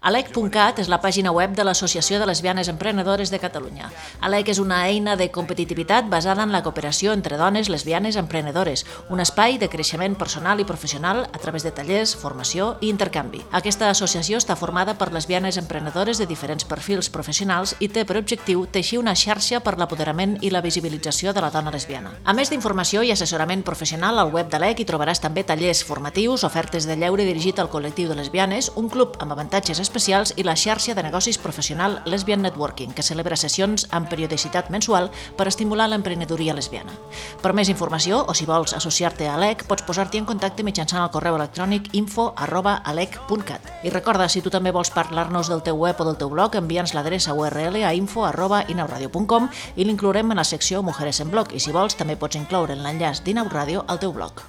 Alec.cat és la pàgina web de l'Associació de Lesbianes Emprenedores de Catalunya. Alec és una eina de competitivitat basada en la cooperació entre dones lesbianes emprenedores, un espai de creixement personal i professional a través de tallers, formació i intercanvi. Aquesta associació està formada per lesbianes emprenedores de diferents perfils professionals i té per objectiu teixir una xarxa per l'apoderament i la visibilització de la dona lesbiana. A més d'informació i assessorament professional, al web d'Alec hi trobaràs també tallers formatius, ofertes de lleure dirigit al col·lectiu de lesbianes, un club amb avantatges especials i la xarxa de negocis professional Lesbian Networking, que celebra sessions amb periodicitat mensual per estimular l'emprenedoria lesbiana. Per més informació, o si vols associar-te a ALEC, pots posar-t'hi en contacte mitjançant el correu electrònic info arroba alec.cat. I recorda, si tu també vols parlar-nos del teu web o del teu blog, envia'ns l'adreça URL a info arroba inauradio.com i l'inclourem en la secció Mujeres en Blog. I si vols, també pots incloure en l'enllaç d'Inau Ràdio al teu blog.